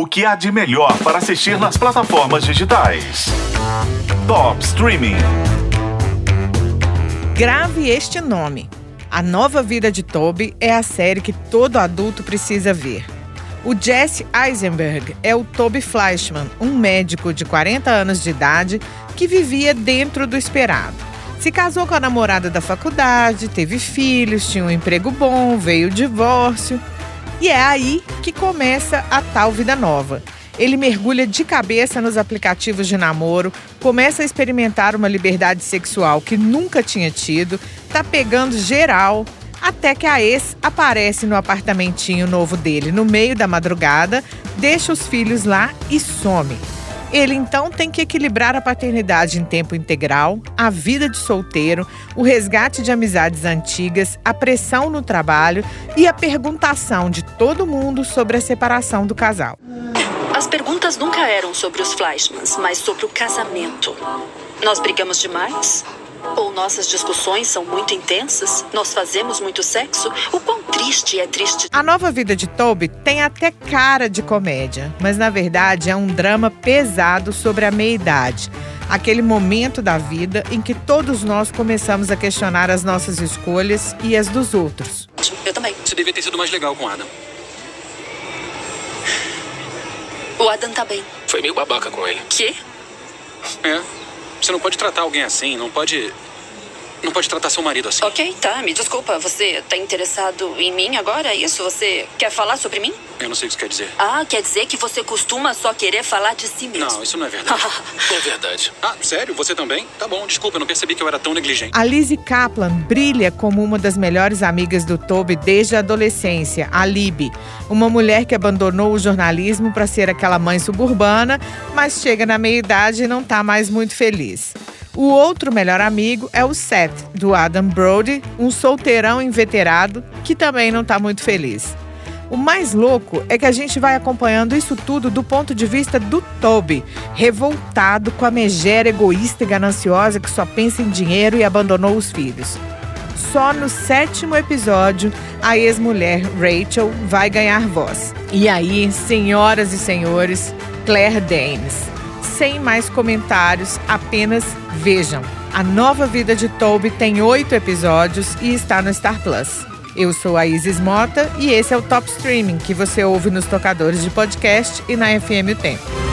O que há de melhor para assistir nas plataformas digitais? Top Streaming. Grave este nome. A Nova Vida de Toby é a série que todo adulto precisa ver. O Jesse Eisenberg é o Toby Fleischman, um médico de 40 anos de idade que vivia dentro do esperado. Se casou com a namorada da faculdade, teve filhos, tinha um emprego bom, veio o divórcio. E é aí que começa a tal vida nova. Ele mergulha de cabeça nos aplicativos de namoro, começa a experimentar uma liberdade sexual que nunca tinha tido, tá pegando geral, até que a ex aparece no apartamentinho novo dele no meio da madrugada, deixa os filhos lá e some. Ele então tem que equilibrar a paternidade em tempo integral, a vida de solteiro, o resgate de amizades antigas, a pressão no trabalho e a perguntação de todo mundo sobre a separação do casal. As perguntas nunca eram sobre os Fleischmans, mas sobre o casamento. Nós brigamos demais? Ou nossas discussões são muito intensas? Nós fazemos muito sexo? O quão triste é triste? A nova vida de Toby tem até cara de comédia, mas na verdade é um drama pesado sobre a meia-idade. Aquele momento da vida em que todos nós começamos a questionar as nossas escolhas e as dos outros. Eu também. Você devia ter sido mais legal com Adam. O Adam tá bem. Foi meio babaca com ele. Quê? É. Você não pode tratar alguém assim, não pode. Não pode tratar seu marido assim. Ok, tá. Me desculpa. Você tá interessado em mim agora? É isso? Você quer falar sobre mim? Eu não sei o que isso quer dizer. Ah, quer dizer que você costuma só querer falar de si mesmo. Não, isso não é verdade. é verdade. Ah, sério? Você também? Tá bom, desculpa, eu não percebi que eu era tão negligente. A Lizzie Kaplan brilha como uma das melhores amigas do Toby desde a adolescência, a Libby. Uma mulher que abandonou o jornalismo para ser aquela mãe suburbana, mas chega na meia-idade e não tá mais muito feliz. O outro melhor amigo é o Seth, do Adam Brody, um solteirão inveterado que também não está muito feliz. O mais louco é que a gente vai acompanhando isso tudo do ponto de vista do Toby, revoltado com a megera egoísta e gananciosa que só pensa em dinheiro e abandonou os filhos. Só no sétimo episódio, a ex-mulher Rachel vai ganhar voz. E aí, senhoras e senhores, Claire Danes sem mais comentários, apenas vejam. A nova vida de Toby tem oito episódios e está no Star Plus. Eu sou a Isis Mota e esse é o Top Streaming que você ouve nos tocadores de podcast e na FM O Tempo.